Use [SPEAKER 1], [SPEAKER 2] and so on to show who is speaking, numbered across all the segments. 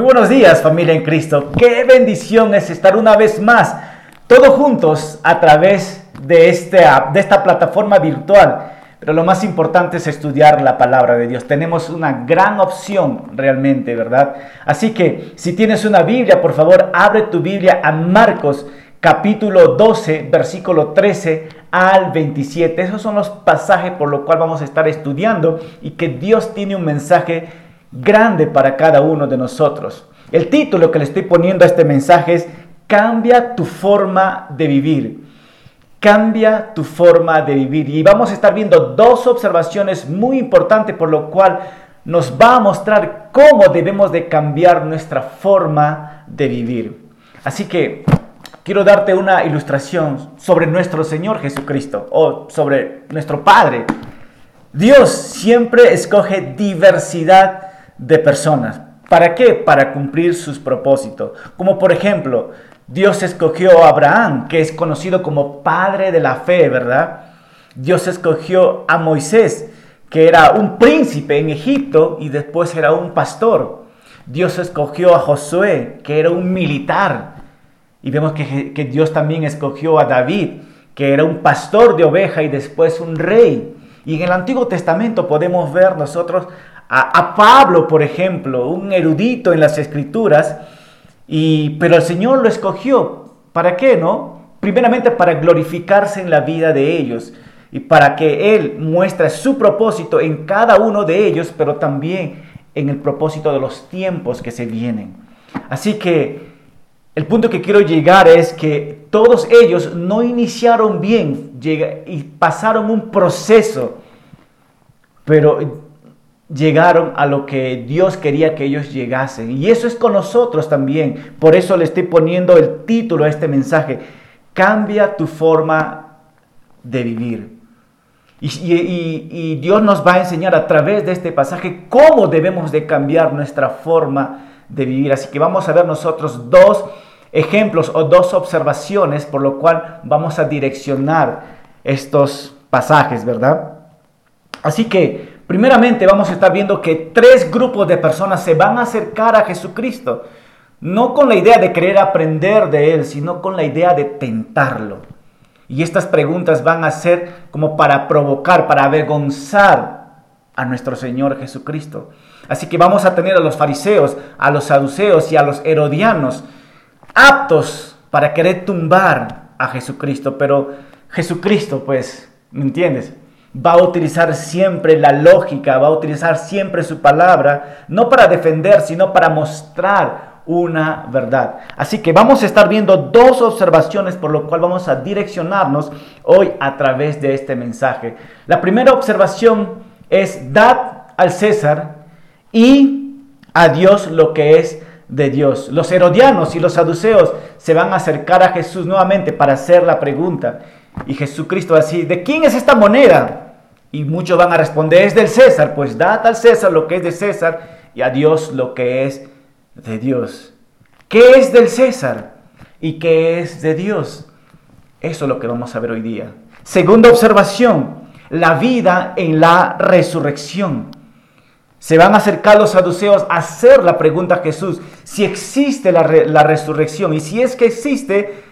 [SPEAKER 1] Muy buenos días familia en Cristo. Qué bendición es estar una vez más todos juntos a través de, este, de esta plataforma virtual. Pero lo más importante es estudiar la palabra de Dios. Tenemos una gran opción realmente, ¿verdad? Así que si tienes una Biblia, por favor, abre tu Biblia a Marcos capítulo 12, versículo 13 al 27. Esos son los pasajes por los cuales vamos a estar estudiando y que Dios tiene un mensaje grande para cada uno de nosotros. El título que le estoy poniendo a este mensaje es Cambia tu forma de vivir. Cambia tu forma de vivir. Y vamos a estar viendo dos observaciones muy importantes por lo cual nos va a mostrar cómo debemos de cambiar nuestra forma de vivir. Así que quiero darte una ilustración sobre nuestro Señor Jesucristo o sobre nuestro Padre. Dios siempre escoge diversidad de personas. ¿Para qué? Para cumplir sus propósitos. Como por ejemplo, Dios escogió a Abraham, que es conocido como padre de la fe, ¿verdad? Dios escogió a Moisés, que era un príncipe en Egipto y después era un pastor. Dios escogió a Josué, que era un militar. Y vemos que, que Dios también escogió a David, que era un pastor de oveja y después un rey. Y en el Antiguo Testamento podemos ver nosotros a, Pablo, por ejemplo, un erudito en las escrituras, y, pero el Señor lo escogió. ¿Para qué, no? Primeramente para glorificarse en la vida de ellos y para que Él muestre su propósito en cada uno de ellos, pero también en el propósito de los tiempos que se vienen. Así que el punto que quiero llegar es que todos ellos no iniciaron bien y pasaron un proceso, pero llegaron a lo que Dios quería que ellos llegasen. Y eso es con nosotros también. Por eso le estoy poniendo el título a este mensaje. Cambia tu forma de vivir. Y, Dios nos va a enseñar a través de este pasaje cómo debemos de cambiar nuestra forma de vivir. Así que vamos a ver nosotros dos ejemplos o dos observaciones por lo cual vamos a direccionar estos pasajes, ¿verdad? Así que Primeramente vamos a estar viendo que tres grupos de personas se van a acercar a Jesucristo, no con la idea de querer aprender de Él, sino con la idea de tentarlo. Y estas preguntas van a ser como para provocar, para avergonzar a nuestro Señor Jesucristo. Así que vamos a tener a los fariseos, a los saduceos y a los herodianos aptos para querer tumbar a Jesucristo. Pero Jesucristo, pues, ¿me entiendes? Va a utilizar siempre la lógica, va a utilizar siempre su palabra, no para defender, sino para mostrar una verdad. Así que vamos a estar viendo dos observaciones por lo cual vamos a direccionarnos hoy a través de este mensaje. La primera observación es dad al César y a Dios lo que es de Dios. Los herodianos y los saduceos se van a acercar a Jesús nuevamente para hacer la pregunta. Y Jesucristo así, ¿de quién es esta moneda? Y muchos van a responder, es del César. Pues dad al César lo que es de César y a Dios lo que es de Dios. ¿Qué es del César y qué es de Dios? Eso es lo que vamos a ver hoy día. Segunda observación, la vida en la resurrección. Se van a acercar los saduceos a hacer la pregunta a Jesús, si existe la resurrección. Y si es que existe,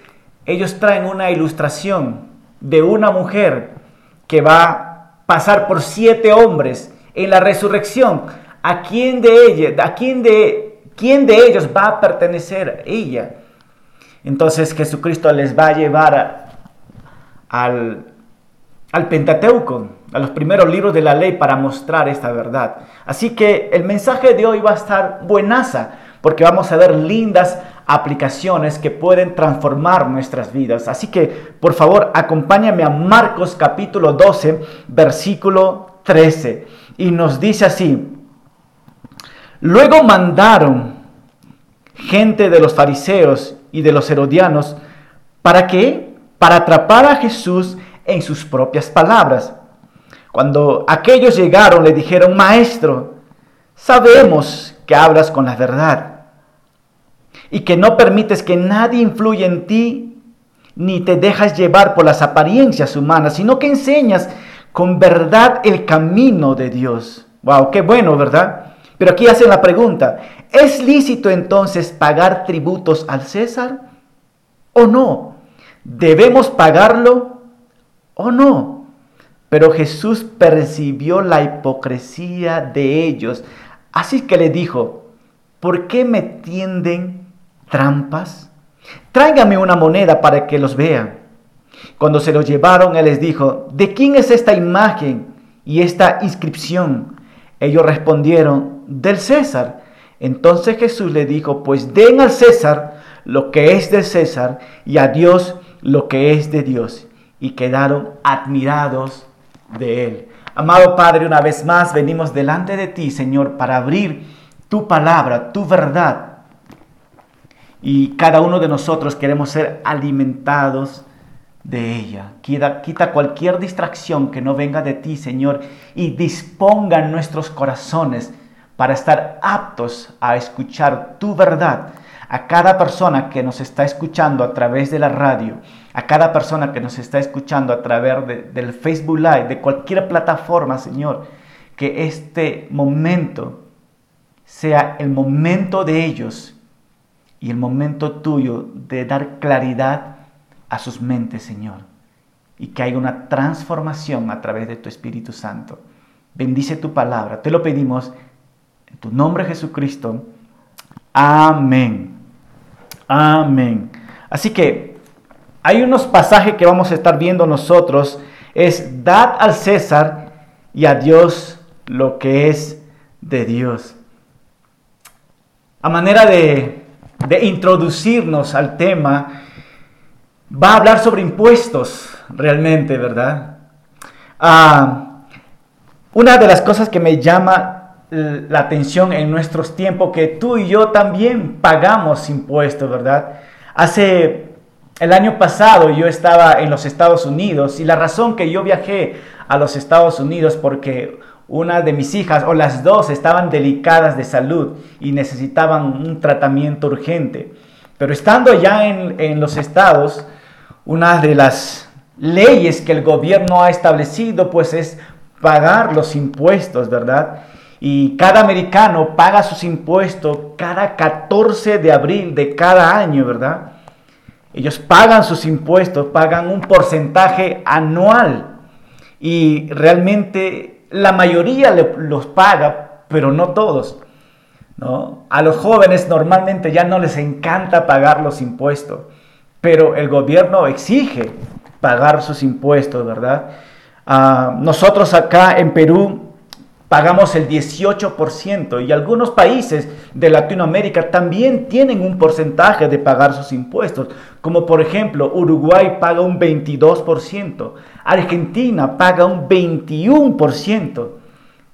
[SPEAKER 1] ellos traen una ilustración de una mujer que va a pasar por siete hombres en la resurrección. ¿A quién de a quién de, quién de ellos va a pertenecer ella? Entonces Jesucristo les va a llevar al, al Pentateuco, a los primeros libros de la ley para mostrar esta verdad. Así que el mensaje de hoy va a estar buenaza, porque vamos a ver lindas aplicaciones que pueden transformar nuestras vidas. Así que, por favor, acompáñame a Marcos capítulo 12, versículo 13. Y nos dice así, luego mandaron gente de los fariseos y de los herodianos, ¿para qué? Para atrapar a Jesús en sus propias palabras. Cuando aquellos llegaron, le dijeron, Maestro, sabemos que hablas con la verdad y que no permites que nadie influya en ti, ni te dejas llevar por las apariencias humanas, sino que enseñas con verdad el camino de Dios. Wow, qué bueno, ¿verdad? Pero aquí hacen la pregunta, ¿es lícito entonces pagar tributos al César o no? ¿Debemos pagarlo o no? Pero Jesús percibió la hipocresía de ellos, así que le dijo, ¿por qué me tienden trampas? Tráigame una moneda para que los vean. Cuando se lo llevaron, él les dijo, ¿de quién es esta imagen y esta inscripción? Ellos respondieron, del César. Entonces Jesús le dijo, pues den al César lo que es del César y a Dios lo que es de Dios. Y quedaron admirados de él. Amado Padre, una vez más venimos delante de ti, Señor, para abrir tu palabra, tu verdad. Y cada uno de nosotros queremos ser alimentados de ella. Quita, cualquier distracción que no venga de ti, Señor, y disponga nuestros corazones para estar aptos a escuchar tu verdad. A cada persona que nos está escuchando a través de la radio, a cada persona que nos está escuchando a través del Facebook Live, de cualquier plataforma, Señor, que este momento sea el momento de ellos y el momento tuyo de dar claridad a sus mentes, Señor, y que haya una transformación a través de tu Espíritu Santo. Bendice tu palabra, te lo pedimos en tu nombre Jesucristo. Amén. Amén. Así que hay unos pasajes que vamos a estar viendo nosotros. Es dad al César y a Dios lo que es de Dios. A manera de, de introducirnos al tema, va a hablar sobre impuestos realmente, ¿verdad? Ah, una de las cosas que me llama la atención en nuestros tiempos, que tú y yo también pagamos impuestos, ¿verdad? Hace el año pasado yo estaba en los Estados Unidos y la razón que yo viajé a los Estados Unidos porque una de mis hijas o las dos estaban delicadas de salud y necesitaban un tratamiento urgente. Pero estando ya en, en los estados, una de las leyes que el gobierno ha establecido pues es pagar los impuestos, ¿verdad? Y cada americano paga sus impuestos cada 14 de abril de cada año, ¿verdad? Ellos pagan sus impuestos, pagan un porcentaje anual y realmente la mayoría los paga, pero no todos. ¿no? A los jóvenes normalmente ya no les encanta pagar los impuestos pero el gobierno exige pagar sus impuestos, ¿verdad? Ah, nosotros acá en Perú pagamos el 18% y algunos países de Latinoamérica también tienen un porcentaje de pagar sus impuestos, como por ejemplo Uruguay paga un 22%, Argentina paga un 21%,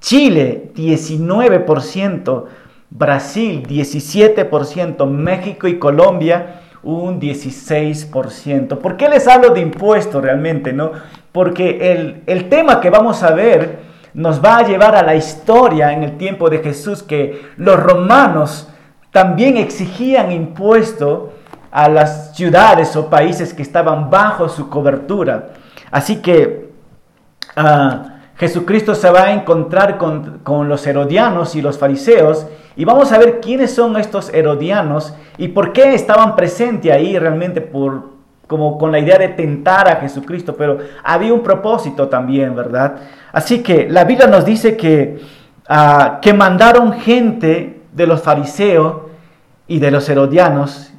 [SPEAKER 1] Chile 19%, Brasil 17%, México y Colombia un 16%. ¿Por qué les hablo de impuestos realmente? No? Porque el, el tema que vamos a ver nos va a llevar a la historia en el tiempo de Jesús que los romanos también exigían impuesto a las ciudades o países que estaban bajo su cobertura. Así que uh, Jesucristo se va a encontrar con, los herodianos y los fariseos y vamos a ver quiénes son estos herodianos y por qué estaban presentes ahí realmente por, como con la idea de tentar a Jesucristo, pero había un propósito también, ¿verdad? Así que la Biblia nos dice que, ah, que mandaron gente de los fariseos y de los herodianos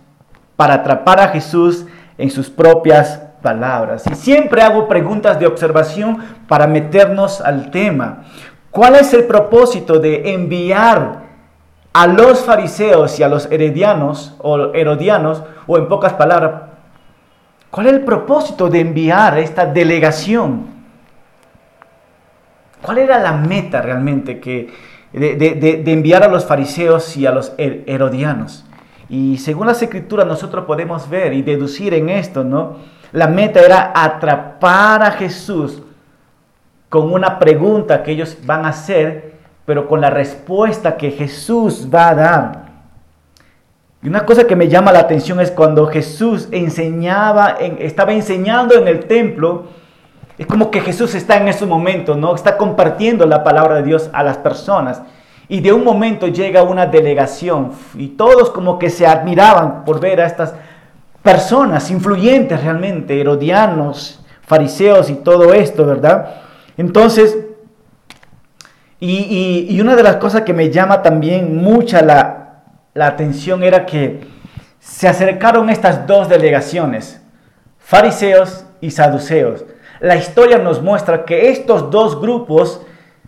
[SPEAKER 1] para atrapar a Jesús en sus propias palabras. Y siempre hago preguntas de observación para meternos al tema. ¿Cuál es el propósito de enviar a los fariseos y a los heredianos o herodianos, o en pocas palabras, cuál es el propósito de enviar esta delegación? ¿Cuál era la meta realmente que, de, de enviar a los fariseos y a los herodianos? Y según las escrituras nosotros podemos ver y deducir en esto, ¿no? La meta era atrapar a Jesús con una pregunta que ellos van a hacer, pero con la respuesta que Jesús va a dar. Y una cosa que me llama la atención es cuando Jesús enseñaba, estaba enseñando en el templo, es como que Jesús está en ese momento, ¿no? Está compartiendo la palabra de Dios a las personas. Y de un momento llega una delegación y todos como que se admiraban por ver a estas personas influyentes realmente, herodianos, fariseos y todo esto, ¿verdad? Entonces, y, una de las cosas que me llama también mucha la, la atención era que se acercaron estas dos delegaciones, fariseos y saduceos. La historia nos muestra que estos dos grupos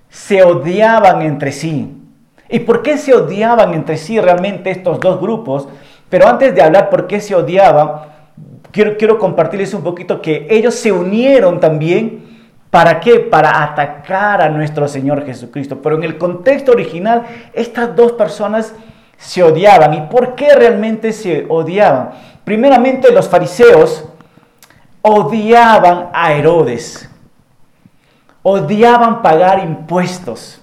[SPEAKER 1] se odiaban entre sí. ¿Y por qué se odiaban entre sí realmente estos dos grupos? Pero antes de hablar por qué se odiaban, quiero, quiero compartirles un poquito que ellos se unieron también. ¿Para qué? Para atacar a nuestro Señor Jesucristo. Pero en el contexto original, estas dos personas se odiaban. ¿Y por qué realmente se odiaban? Primeramente los fariseos odiaban a Herodes. Odiaban pagar impuestos.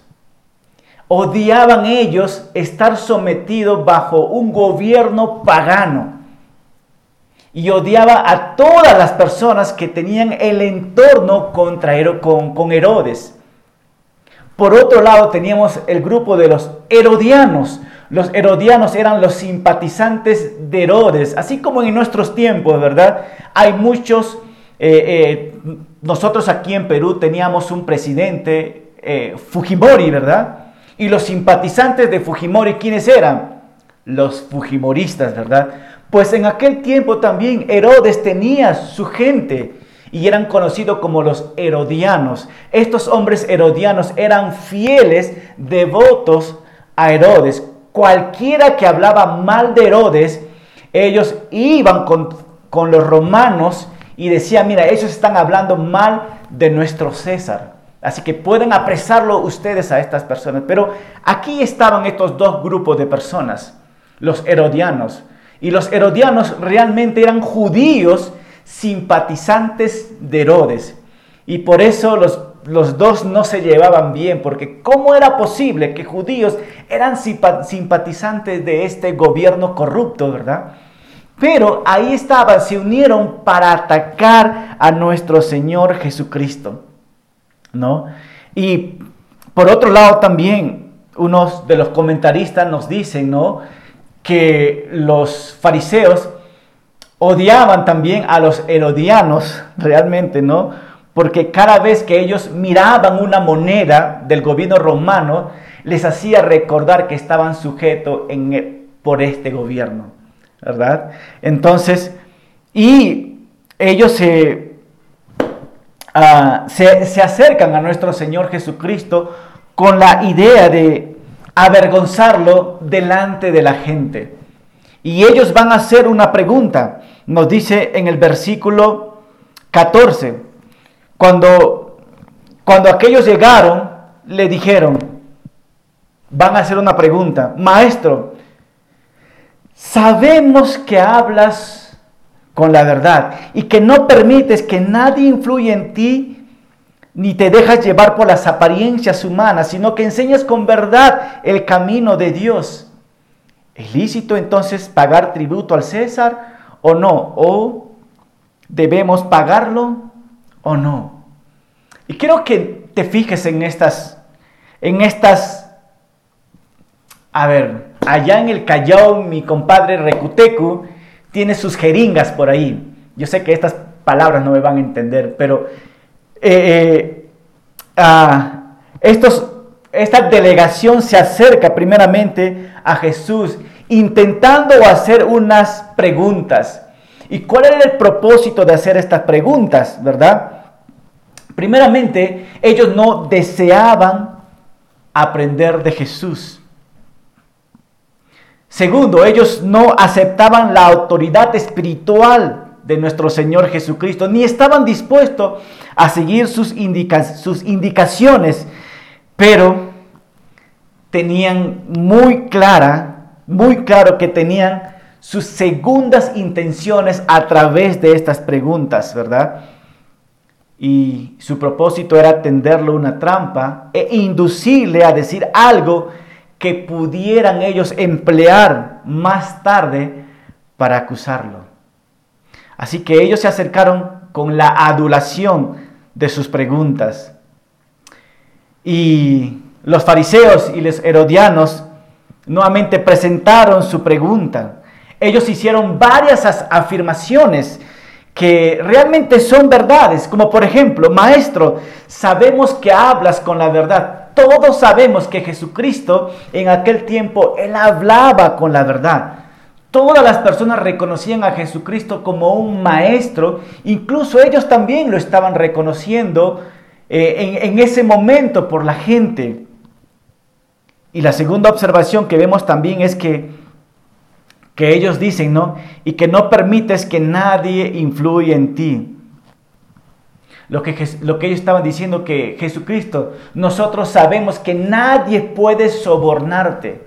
[SPEAKER 1] Odiaban ellos estar sometidos bajo un gobierno pagano. Y odiaba a todas las personas que tenían el entorno contra, con, con Herodes. Por otro lado teníamos el grupo de los herodianos. Los herodianos eran los simpatizantes de Herodes, así como en nuestros tiempos, ¿verdad? Hay muchos, eh, eh, nosotros aquí en Perú teníamos un presidente, eh, Fujimori, ¿verdad? Y los simpatizantes de Fujimori, ¿quiénes eran? Los Fujimoristas, ¿verdad? Pues en aquel tiempo también Herodes tenía su gente y eran conocidos como los herodianos. Estos hombres herodianos eran fieles, devotos a Herodes. Cualquiera que hablaba mal de Herodes, ellos iban con, con los romanos y decían, mira, ellos están hablando mal de nuestro César. Así que pueden apresarlo ustedes a estas personas. Pero aquí estaban estos dos grupos de personas, los herodianos. Y los herodianos realmente eran judíos simpatizantes de Herodes. Y por eso los, los dos no se llevaban bien, porque ¿cómo era posible que judíos eran simpatizantes de este gobierno corrupto, verdad? Pero ahí estaban, se unieron para atacar a nuestro Señor Jesucristo. ¿no? Y por otro lado también, unos de los comentaristas nos dicen, ¿no? Que los fariseos odiaban también a los herodianos, realmente, ¿no? Porque cada vez que ellos miraban una moneda del gobierno romano, les hacía recordar que estaban sujetos en, por este gobierno, ¿verdad? Entonces, y ellos se Ah, se, acercan a nuestro Señor Jesucristo con la idea de avergonzarlo delante de la gente. Y ellos van a hacer una pregunta. Nos dice en el versículo 14, cuando, cuando aquellos llegaron, le dijeron, van a hacer una pregunta, maestro, sabemos que hablas con la verdad y que no permites que nadie influya en ti ni te dejas llevar por las apariencias humanas, sino que enseñas con verdad el camino de Dios. ¿Es lícito entonces pagar tributo al César o no? ¿O debemos pagarlo o no? Y quiero que te fijes en estas, en estas, a ver, allá en el Callao, mi compadre Recutecu, tiene sus jeringas por ahí. Yo sé que estas palabras no me van a entender, pero eh, eh, estos, esta delegación se acerca primeramente a Jesús intentando hacer unas preguntas. ¿Y cuál era el propósito de hacer estas preguntas, verdad? Primeramente, ellos no deseaban aprender de Jesús. Segundo, ellos no aceptaban la autoridad espiritual de nuestro Señor Jesucristo, ni estaban dispuestos a seguir sus, sus indicaciones, pero tenían muy clara, muy claro que tenían sus segundas intenciones a través de estas preguntas, ¿verdad? Y su propósito era tenderle una trampa e inducirle a decir algo que pudieran ellos emplear más tarde para acusarlo. Así que ellos se acercaron con la adulación de sus preguntas. Y los fariseos y los herodianos nuevamente presentaron su pregunta. Ellos hicieron varias afirmaciones que realmente son verdades, como por ejemplo, maestro, sabemos que hablas con la verdad. Todos sabemos que Jesucristo en aquel tiempo, él hablaba con la verdad. Todas las personas reconocían a Jesucristo como un maestro, incluso ellos también lo estaban reconociendo eh, en, en ese momento por la gente. Y la segunda observación que vemos también es que, que ellos dicen, ¿no? Y que no permites que nadie influya en ti. Lo que, lo que ellos estaban diciendo que Jesucristo, nosotros sabemos que nadie puede sobornarte.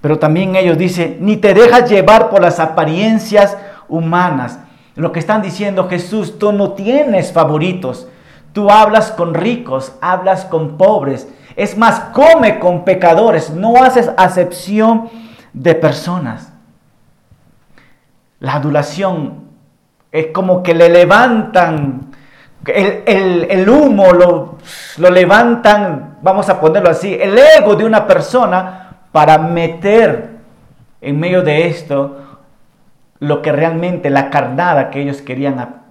[SPEAKER 1] Pero también ellos dicen, ni te dejas llevar por las apariencias humanas. Lo que están diciendo Jesús, tú no tienes favoritos. Tú hablas con ricos, hablas con pobres. Es más, come con pecadores. No haces acepción de personas. La adulación es como que le levantan el, humo, lo, lo levantan, vamos a ponerlo así, el ego de una persona para meter en medio de esto lo que realmente la carnada que ellos querían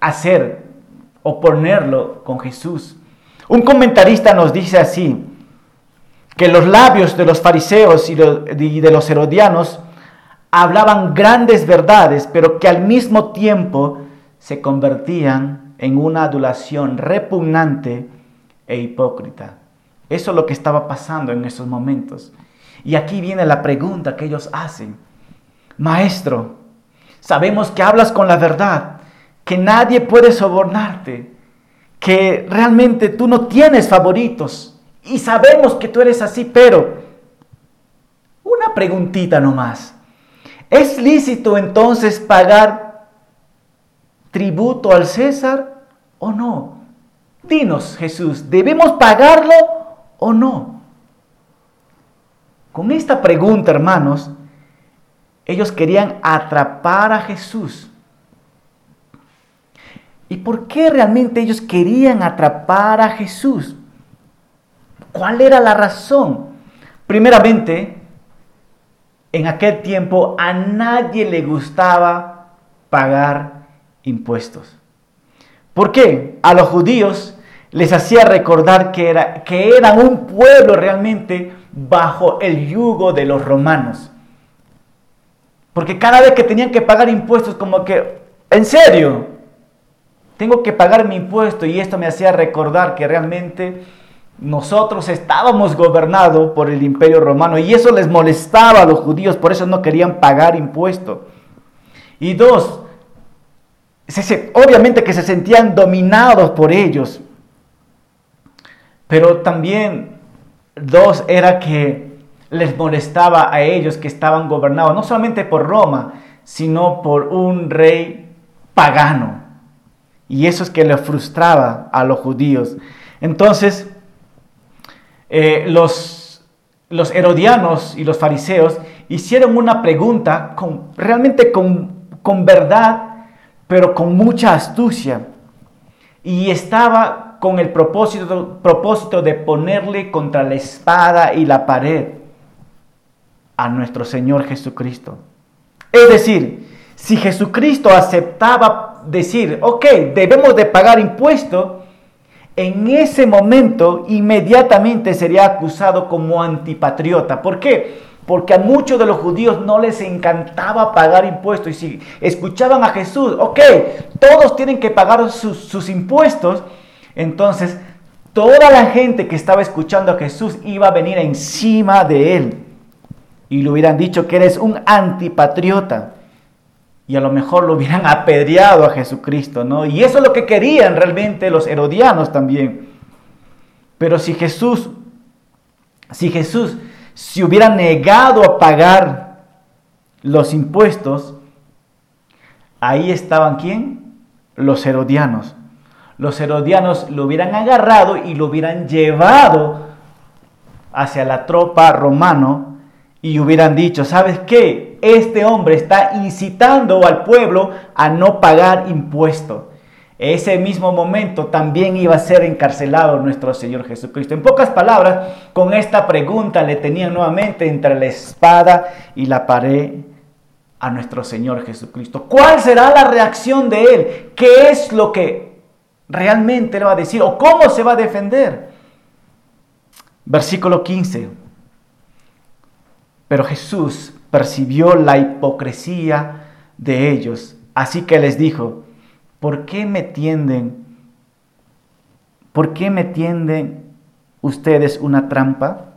[SPEAKER 1] hacer o ponerlo con Jesús. Un comentarista nos dice así, que los labios de los fariseos y de los herodianos hablaban grandes verdades, pero que al mismo tiempo se convertían en una adulación repugnante e hipócrita. Eso es lo que estaba pasando en esos momentos. Y aquí viene la pregunta que ellos hacen. Maestro, sabemos que hablas con la verdad, que nadie puede sobornarte, que realmente tú no tienes favoritos y sabemos que tú eres así, pero una preguntita nomás. ¿Es lícito entonces pagar tributo al César o no? Dinos, Jesús, ¿debemos pagarlo o no? Con esta pregunta, hermanos, ellos querían atrapar a Jesús. ¿Y por qué realmente ellos querían atrapar a Jesús? ¿Cuál era la razón? Primeramente, en aquel tiempo a nadie le gustaba pagar impuestos. ¿Por qué? A los judíos les hacía recordar que, era, que eran un pueblo realmente bajo el yugo de los romanos. Porque cada vez que tenían que pagar impuestos, como que, en serio, tengo que pagar mi impuesto y esto me hacía recordar que realmente nosotros estábamos gobernados por el imperio romano y eso les molestaba a los judíos, por eso no querían pagar impuestos. Y dos, obviamente que se sentían dominados por ellos, pero también Dos era que les molestaba a ellos que estaban gobernados no solamente por Roma, sino por un rey pagano. Y eso es que le frustraba a los judíos. Entonces, eh, los, los herodianos y los fariseos hicieron una pregunta con, realmente con, con verdad, pero con mucha astucia. Y estaba con el propósito, propósito de ponerle contra la espada y la pared a nuestro Señor Jesucristo. Es decir, si Jesucristo aceptaba decir, ok, debemos de pagar impuesto, en ese momento inmediatamente sería acusado como antipatriota. ¿Por qué? Porque a muchos de los judíos no les encantaba pagar impuestos. Y si escuchaban a Jesús, ok, todos tienen que pagar sus, sus impuestos, entonces, toda la gente que estaba escuchando a Jesús iba a venir encima de él. Y le hubieran dicho que eres un antipatriota. Y a lo mejor lo hubieran apedreado a Jesucristo, ¿no? Y eso es lo que querían realmente los herodianos también. Pero si Jesús, si Jesús se hubiera negado a pagar los impuestos, ahí estaban quién? Los herodianos los herodianos lo hubieran agarrado y lo hubieran llevado hacia la tropa romano y hubieran dicho, ¿sabes qué? Este hombre está incitando al pueblo a no pagar impuestos. ese mismo momento también iba a ser encarcelado nuestro Señor Jesucristo. En pocas palabras, con esta pregunta le tenían nuevamente entre la espada y la pared a nuestro Señor Jesucristo. ¿Cuál será la reacción de Él? ¿Qué es lo que realmente le va a decir o cómo se va a defender? Versículo 15. Pero Jesús percibió la hipocresía de ellos, así que les dijo, ¿por qué me tienden? ¿Por qué me tienden ustedes una trampa?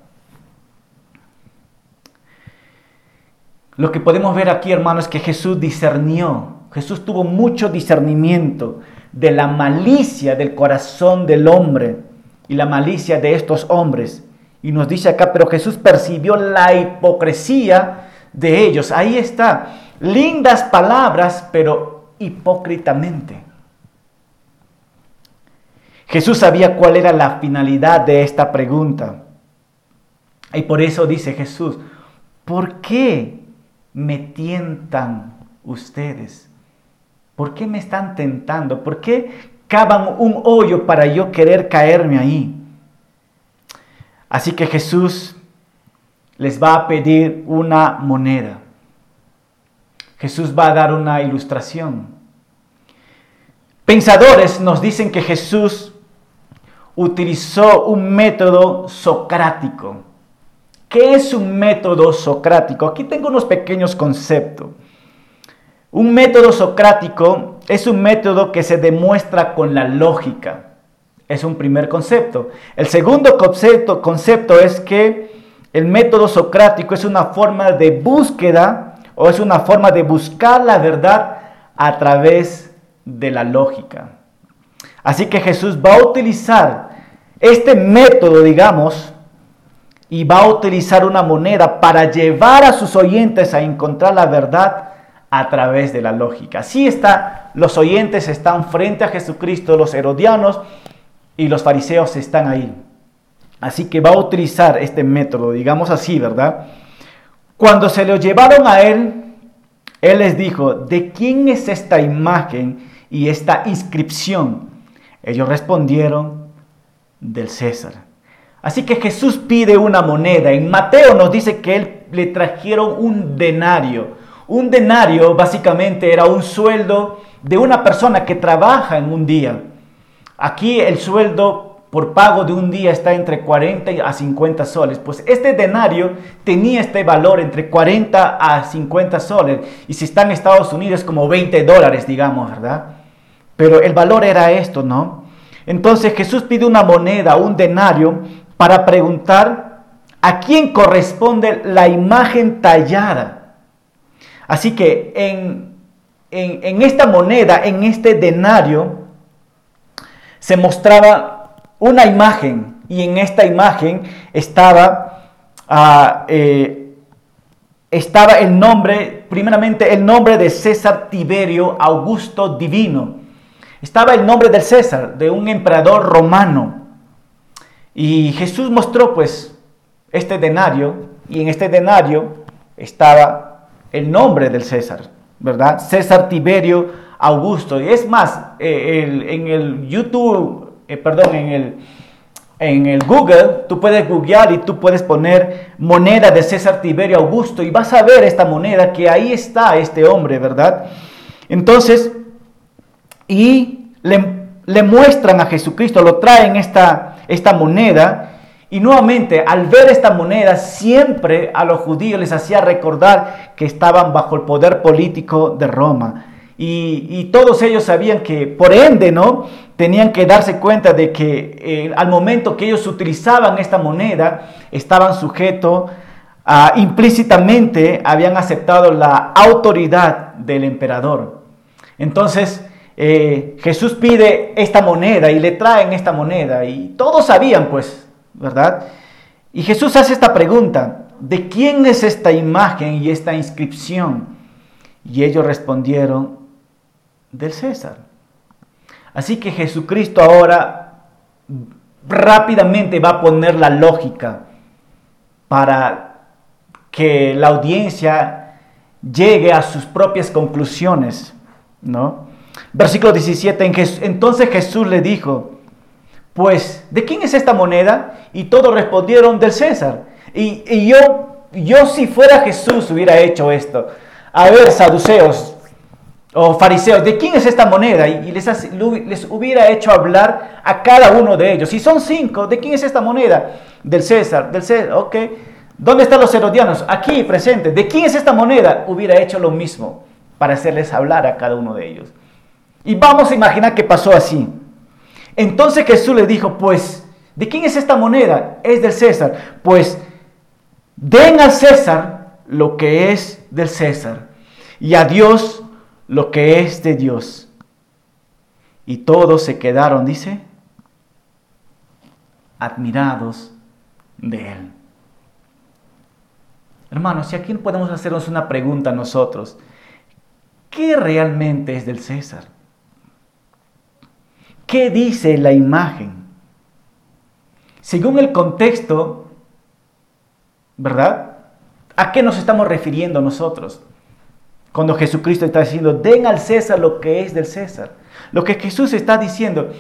[SPEAKER 1] Lo que podemos ver aquí, hermanos, es que Jesús discernió, Jesús tuvo mucho discernimiento de la malicia del corazón del hombre y la malicia de estos hombres. Y nos dice acá, pero Jesús percibió la hipocresía de ellos. Ahí está, lindas palabras, pero hipócritamente. Jesús sabía cuál era la finalidad de esta pregunta. Y por eso dice Jesús, ¿por qué me tientan ustedes? ¿Por qué me están tentando? ¿Por qué cavan un hoyo para yo querer caerme ahí? Así que Jesús les va a pedir una moneda. Jesús va a dar una ilustración. Pensadores nos dicen que Jesús utilizó un método socrático. ¿Qué es un método socrático? Aquí tengo unos pequeños conceptos. Un método socrático es un método que se demuestra con la lógica. Es un primer concepto. El segundo concepto, es que el método socrático es una forma de búsqueda o es una forma de buscar la verdad a través de la lógica. Así que Jesús va a utilizar este método, digamos, y va a utilizar una moneda para llevar a sus oyentes a encontrar la verdad a través de la lógica. Así está, los oyentes están frente a Jesucristo, los herodianos y los fariseos están ahí. Así que va a utilizar este método, digamos así, ¿verdad? Cuando se lo llevaron a él, él les dijo, ¿de quién es esta imagen y esta inscripción? Ellos respondieron, del César. Así que Jesús pide una moneda. En Mateo nos dice que él le trajeron un denario. Un denario básicamente era un sueldo de una persona que trabaja en un día. Aquí el sueldo por pago de un día está entre 40 a 50 soles. Pues este denario tenía este valor entre 40 a 50 soles. Y si está en Estados Unidos como 20 dólares, digamos, ¿verdad? Pero el valor era esto, ¿no? Entonces Jesús pide una moneda, un denario, para preguntar a quién corresponde la imagen tallada. Así que en, en, en esta moneda, en este denario, se mostraba una imagen y en esta imagen estaba, ah, eh, estaba el nombre, primeramente el nombre de César Tiberio Augusto Divino. Estaba el nombre del César, de un emperador romano. Y Jesús mostró pues este denario y en este denario estaba el nombre del César, ¿verdad? César Tiberio Augusto. Y es más, eh, en el YouTube eh, perdón, en el, en el Google, tú puedes googlear y tú puedes poner moneda de César Tiberio Augusto y vas a ver esta moneda que ahí está este hombre, ¿verdad? Entonces, y le, le muestran a Jesucristo, lo traen esta, esta moneda. Y nuevamente, al ver esta moneda, siempre a los judíos les hacía recordar que estaban bajo el poder político de Roma. Y, todos ellos sabían que, por ende, ¿no? Tenían que darse cuenta de que eh, al momento que ellos utilizaban esta moneda, estaban sujetos a, implícitamente, habían aceptado la autoridad del emperador. Entonces, eh, Jesús pide esta moneda y le traen esta moneda y todos sabían, pues, ¿verdad? Y Jesús hace esta pregunta, ¿de quién es esta imagen y esta inscripción? Y ellos respondieron, del César. Así que Jesucristo ahora rápidamente va a poner la lógica para que la audiencia llegue a sus propias conclusiones, ¿no? Versículo 17, entonces Jesús le dijo, pues, ¿de quién es esta moneda? Y todos respondieron, del César. Y, yo, yo si fuera Jesús hubiera hecho esto. A ver, saduceos o fariseos, ¿de quién es esta moneda? Y, les, hubiera hecho hablar a cada uno de ellos. Si son cinco, ¿de quién es esta moneda? Del César, del César, ok. ¿Dónde están los herodianos? Aquí presentes. ¿De quién es esta moneda? Hubiera hecho lo mismo para hacerles hablar a cada uno de ellos. Y vamos a imaginar que pasó así. Entonces Jesús le dijo, pues, ¿de quién es esta moneda? Es del César. Pues, den al César lo que es del César y a Dios lo que es de Dios. Y todos se quedaron, dice, admirados de él. Hermanos, si aquí podemos hacernos una pregunta nosotros, ¿qué realmente es del César? ¿Qué dice la imagen? Según el contexto, ¿verdad? ¿A qué nos estamos refiriendo nosotros? Cuando Jesucristo está diciendo, den al César lo que es del César. Lo que Jesús está diciendo,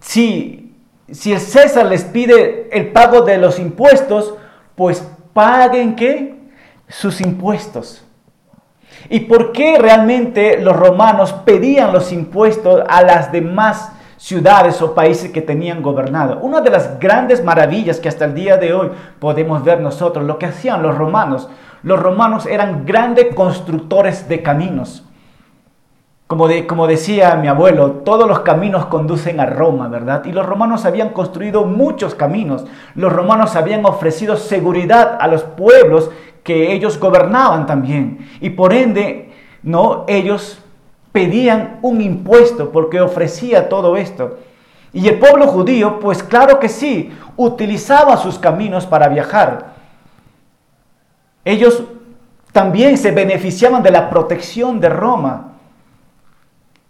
[SPEAKER 1] si, si el César les pide el pago de los impuestos, pues paguen qué? Sus impuestos. ¿Y por qué realmente los romanos pedían los impuestos a las demás ciudades o países que tenían gobernado. Una de las grandes maravillas que hasta el día de hoy podemos ver nosotros, lo que hacían los romanos. Los romanos eran grandes constructores de caminos. Como, como decía mi abuelo, todos los caminos conducen a Roma, ¿verdad? Y los romanos habían construido muchos caminos. Los romanos habían ofrecido seguridad a los pueblos que ellos gobernaban también. Y por ende, ¿no? Ellos pedían un impuesto porque ofrecía todo esto. Y el pueblo judío, pues claro que sí, utilizaba sus caminos para viajar. Ellos también se beneficiaban de la protección de Roma.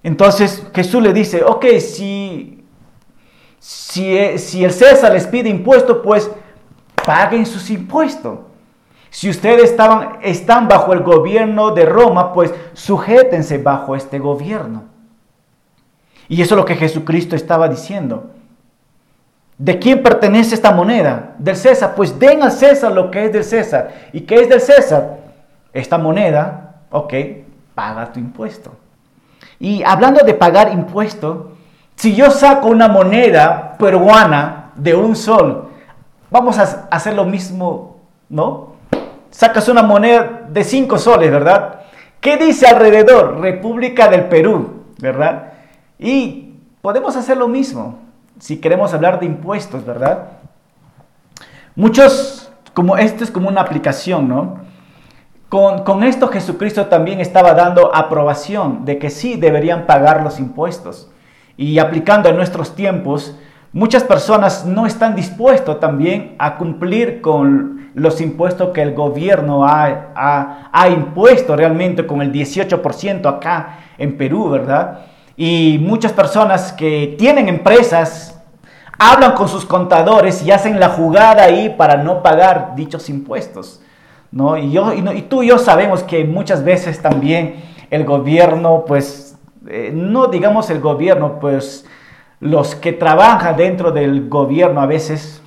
[SPEAKER 1] Entonces Jesús le dice, ok, si, si, si el César les pide impuesto, pues paguen sus impuestos. Si ustedes estaban, están bajo el gobierno de Roma, pues sujétense bajo este gobierno. Y eso es lo que Jesucristo estaba diciendo. ¿De quién pertenece esta moneda? Del César. Pues den al César lo que es del César. ¿Y qué es del César? Esta moneda, ok, paga tu impuesto. Y hablando de pagar impuesto, si yo saco una moneda peruana de un sol, vamos a hacer lo mismo, ¿no? sacas una moneda de 5 soles, ¿verdad? ¿Qué dice alrededor? República del Perú, ¿verdad? Y podemos hacer lo mismo si queremos hablar de impuestos, ¿verdad? Muchos, como esto es como una aplicación, ¿no? Con, con, esto Jesucristo también estaba dando aprobación de que sí deberían pagar los impuestos. Y aplicando en nuestros tiempos, muchas personas no están dispuestos también a cumplir con los impuestos que el gobierno ha, ha, impuesto realmente con el 18% acá en Perú, ¿verdad? Y muchas personas que tienen empresas hablan con sus contadores y hacen la jugada ahí para no pagar dichos impuestos. ¿no? Y, yo, y, tú y yo sabemos que muchas veces también el gobierno, pues, eh, no digamos el gobierno, pues los que trabajan dentro del gobierno a veces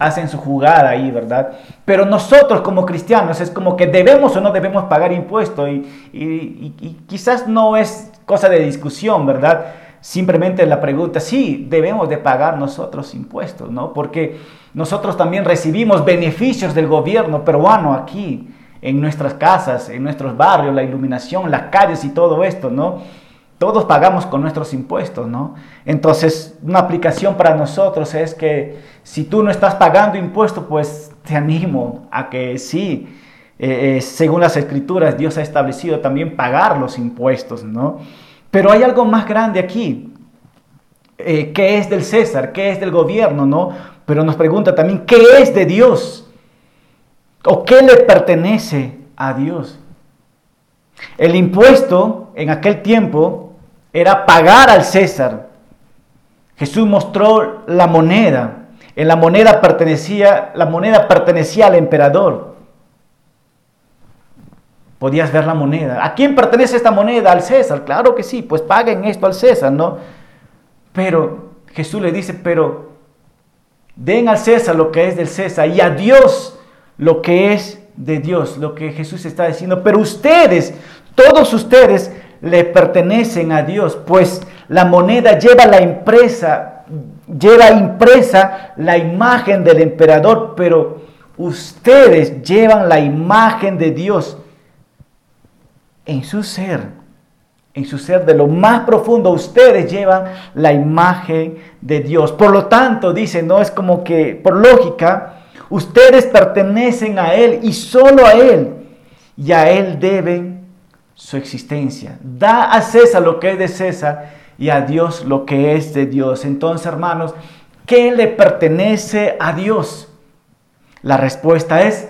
[SPEAKER 1] hacen su jugada ahí, ¿verdad? Pero nosotros como cristianos es como que debemos o no debemos pagar impuestos y, quizás no es cosa de discusión, ¿verdad? Simplemente la pregunta, sí, debemos de pagar nosotros impuestos, ¿no? Porque nosotros también recibimos beneficios del gobierno peruano aquí, en nuestras casas, en nuestros barrios, la iluminación, las calles y todo esto, ¿no? Todos pagamos con nuestros impuestos, ¿no? Entonces, una aplicación para nosotros es que si tú no estás pagando impuestos, pues te animo a que sí, eh, eh, según las escrituras, Dios ha establecido también pagar los impuestos, ¿no? Pero hay algo más grande aquí. Eh, ¿Qué es del César? ¿Qué es del gobierno? ¿no? Pero nos pregunta también, ¿qué es de Dios? ¿O qué le pertenece a Dios? El impuesto en aquel tiempo era pagar al César. Jesús mostró la moneda. En la moneda pertenecía, la moneda pertenecía al emperador. Podías ver la moneda. ¿A quién pertenece esta moneda? Al César. Claro que sí, pues paguen esto al César, ¿no? Pero Jesús le dice, pero den al César lo que es del César y a Dios lo que es de Dios, lo que Jesús está diciendo. Pero ustedes, todos ustedes, le pertenecen a Dios, pues la moneda lleva la impresa, lleva impresa la imagen del emperador, pero ustedes llevan la imagen de Dios en su ser. En su ser de lo más profundo, ustedes llevan la imagen de Dios. Por lo tanto, dice, no es como que por lógica, ustedes pertenecen a Él y solo a Él. Y a Él deben su existencia. Da a César lo que es de César y a Dios lo que es de Dios. Entonces, hermanos, ¿qué le pertenece a Dios? La respuesta es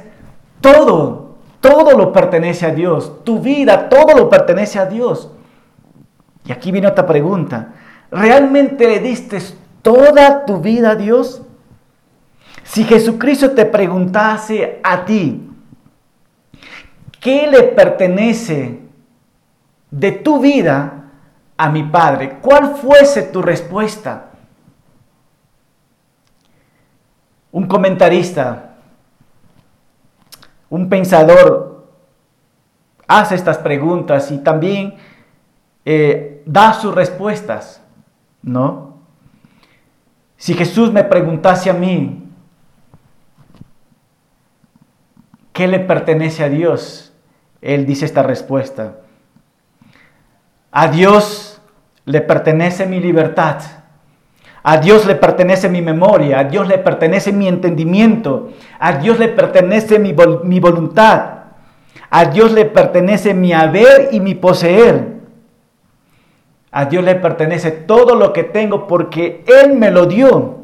[SPEAKER 1] todo. Todo lo pertenece a Dios. Tu vida, todo lo pertenece a Dios. Y aquí viene otra pregunta. ¿Realmente le diste toda tu vida a Dios? Si Jesucristo te preguntase a ti, ¿qué le pertenece de tu vida a mi Padre, ¿cuál fuese tu respuesta? Un comentarista, un pensador, hace estas preguntas y también eh, da sus respuestas, ¿no? Si Jesús me preguntase a mí, ¿qué le pertenece a Dios? Él dice esta respuesta. A Dios le pertenece mi libertad. A Dios le pertenece mi memoria. A Dios le pertenece mi entendimiento. A Dios le pertenece mi, mi voluntad. A Dios le pertenece mi haber y mi poseer. A Dios le pertenece todo lo que tengo porque Él me lo dio.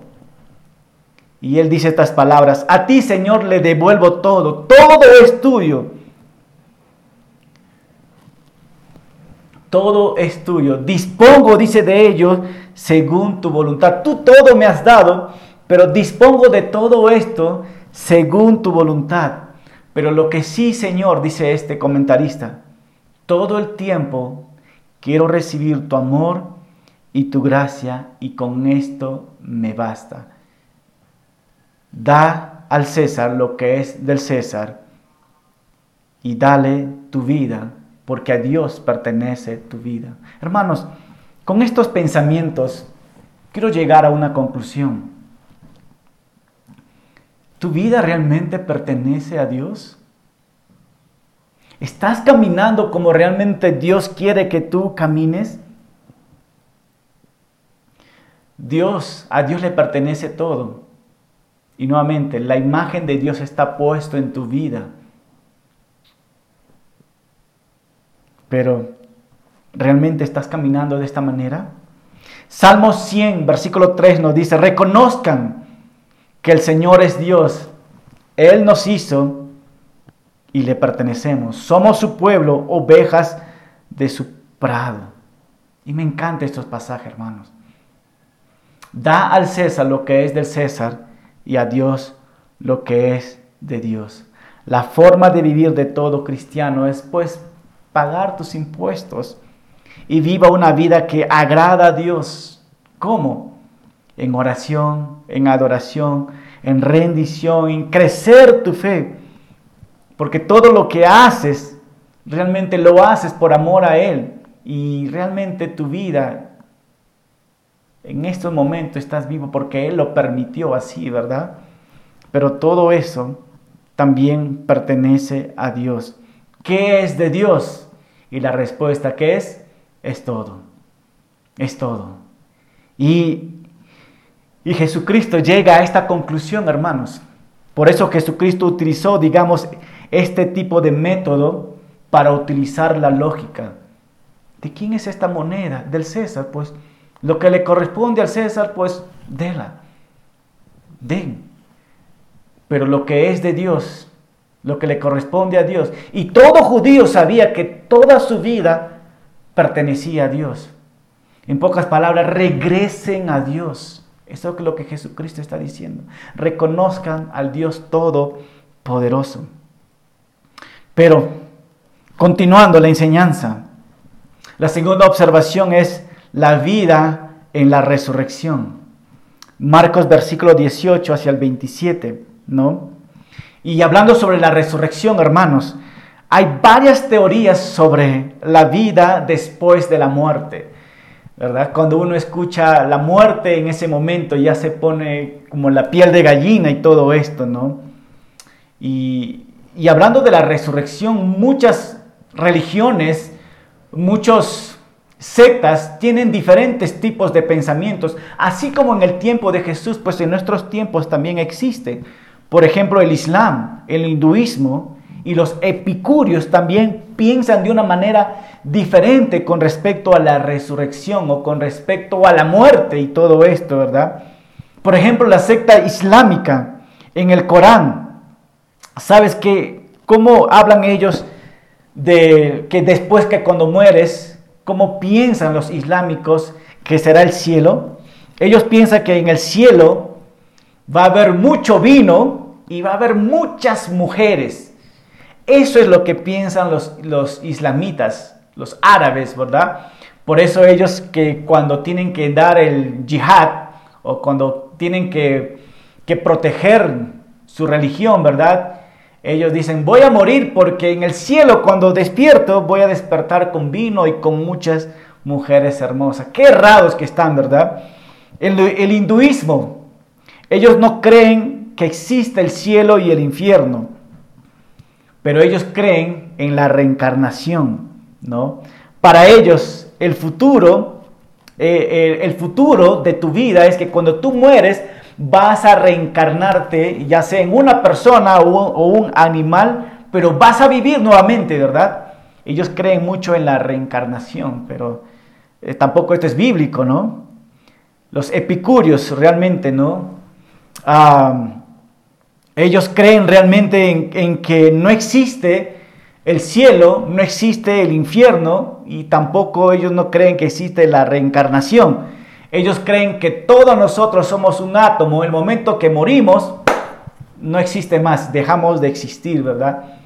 [SPEAKER 1] Y Él dice estas palabras, a ti Señor le devuelvo todo, todo es tuyo. todo es tuyo. Dispongo, dice de ellos, según tu voluntad. Tú todo me has dado, pero dispongo de todo esto según tu voluntad. Pero lo que sí, Señor, dice este comentarista, todo el tiempo quiero recibir tu amor y tu gracia y con esto me basta. Da al César lo que es del César y dale tu vida porque a Dios pertenece tu vida. Hermanos, con estos pensamientos quiero llegar a una conclusión. ¿Tu vida realmente pertenece a Dios? ¿Estás caminando como realmente Dios quiere que tú camines? Dios, a Dios le pertenece todo. Y nuevamente, la imagen de Dios está puesto en tu vida. Pero, ¿realmente estás caminando de esta manera? Salmo 100, versículo 3 nos dice, reconozcan que el Señor es Dios. Él nos hizo y le pertenecemos. Somos su pueblo, ovejas de su prado. Y me encanta estos pasajes, hermanos. Da al César lo que es del César y a Dios lo que es de Dios. La forma de vivir de todo cristiano es pues pagar tus impuestos y viva una vida que agrada a Dios. ¿Cómo? En oración, en adoración, en rendición, en crecer tu fe. Porque todo lo que haces, realmente lo haces por amor a Él. Y realmente tu vida, en estos momentos estás vivo porque Él lo permitió así, ¿verdad? Pero todo eso también pertenece a Dios. ¿Qué es de Dios? Y la respuesta que es, es todo. Es todo. Y, y Jesucristo llega a esta conclusión, hermanos. Por eso Jesucristo utilizó, digamos, este tipo de método para utilizar la lógica. ¿De quién es esta moneda? Del César, pues. Lo que le corresponde al César, pues, déla. Den. Pero lo que es de Dios, lo que le corresponde a Dios. Y todo judío sabía que toda su vida pertenecía a Dios. En pocas palabras, regresen a Dios. Eso es lo que Jesucristo está diciendo. Reconozcan al Dios Todopoderoso. Pero, Continuando la enseñanza. La segunda observación es la vida en la resurrección. Marcos versículo 18 hacia el 27, ¿no? Y hablando sobre la resurrección, hermanos, hay varias teorías sobre la vida después de la muerte. ¿Verdad? Cuando uno escucha la muerte en ese momento ya se pone como la piel de gallina y todo esto, ¿no? Y, hablando de la resurrección, muchas religiones, muchos sectas tienen diferentes tipos de pensamientos, así como en el tiempo de Jesús, pues en nuestros tiempos también existe. Por ejemplo, el Islam, el hinduismo y los epicúreos también piensan de una manera diferente con respecto a la resurrección o con respecto a la muerte y todo esto, ¿verdad? Por ejemplo, la secta islámica en el Corán, ¿sabes qué? ¿Cómo hablan ellos de que después que cuando mueres, cómo piensan los islámicos que será el cielo? Ellos piensan que en el cielo va a haber mucho vino y va a haber muchas mujeres. Eso es lo que piensan los, los islamitas, los árabes, ¿verdad? Por eso ellos que cuando tienen que dar el jihad o cuando tienen que, que proteger su religión, ¿verdad? Ellos dicen, voy a morir porque en el cielo cuando despierto voy a despertar con vino y con muchas mujeres hermosas. Qué errados que están, ¿verdad? El, el hinduismo, ellos no creen que existe el cielo y el infierno pero ellos creen en la reencarnación, ¿no? Para ellos el futuro, eh, el, futuro de tu vida es que cuando tú mueres vas a reencarnarte, ya sea en una persona o, un animal, pero vas a vivir nuevamente, ¿verdad? Ellos creen mucho en la reencarnación, pero eh, tampoco esto es bíblico, ¿no? Los epicúreos realmente, ¿no? Ah, ellos creen realmente en, que no existe el cielo, no existe el infierno y tampoco ellos no creen que existe la reencarnación. Ellos creen que todos nosotros somos un átomo. El momento que morimos, no existe más, dejamos de existir, ¿verdad?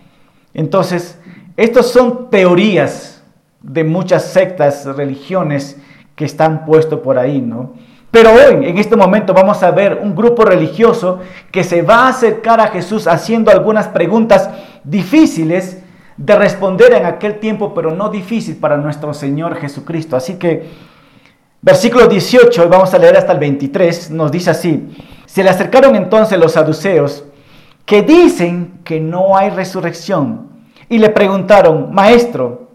[SPEAKER 1] Entonces, estas son teorías de muchas sectas, religiones que están puestos por ahí, ¿no? Pero hoy, en este momento, vamos a ver un grupo religioso que se va a acercar a Jesús haciendo algunas preguntas difíciles de responder en aquel tiempo, pero no difícil para nuestro Señor Jesucristo. Así que, versículo 18, vamos a leer hasta el 23, nos dice así, se le acercaron entonces los saduceos que dicen que no hay resurrección y le preguntaron, maestro,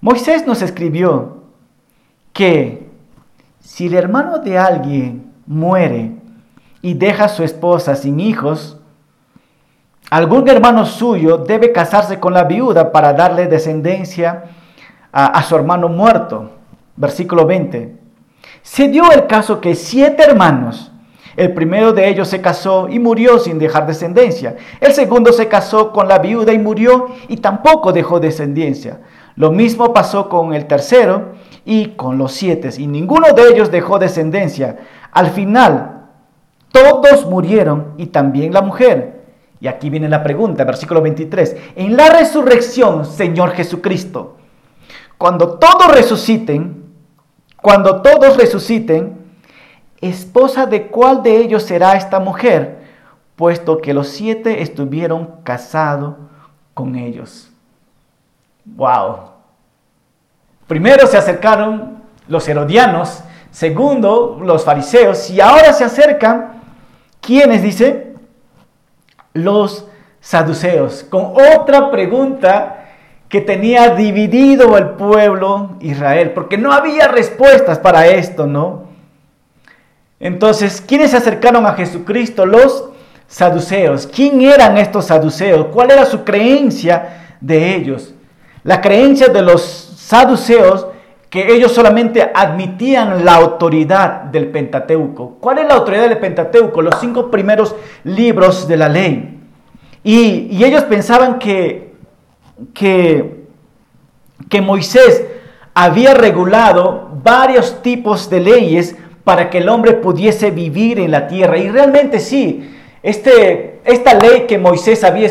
[SPEAKER 1] Moisés nos escribió que si el hermano de alguien muere y deja a su esposa sin hijos, algún hermano suyo debe casarse con la viuda para darle descendencia a, su hermano muerto. Versículo 20. Se dio el caso que siete hermanos, el primero de ellos se casó y murió sin dejar descendencia. El segundo se casó con la viuda y murió y tampoco dejó descendencia. Lo mismo pasó con el tercero y con los siete, y ninguno de ellos dejó descendencia. Al final, todos murieron y también la mujer. Y aquí viene la pregunta, versículo 23. En la resurrección, Señor Jesucristo, cuando todos resuciten, cuando todos resuciten, esposa de cuál de ellos será esta mujer, puesto que los siete estuvieron casados con ellos. Wow. Primero se acercaron los herodianos, segundo los fariseos, y ahora se acercan, ¿quiénes dice? Los saduceos, con otra pregunta que tenía dividido el pueblo Israel, porque no había respuestas para esto, ¿no? Entonces, ¿quiénes se acercaron a Jesucristo? Los saduceos. ¿Quién eran estos saduceos? ¿Cuál era su creencia de ellos? La creencia de los saduceos que ellos solamente admitían la autoridad del Pentateuco. ¿Cuál es la autoridad del Pentateuco? Los cinco primeros libros de la ley. Y, ellos pensaban que, que, que Moisés había regulado varios tipos de leyes para que el hombre pudiese vivir en la tierra. Y realmente sí, Este, esta ley que Moisés había,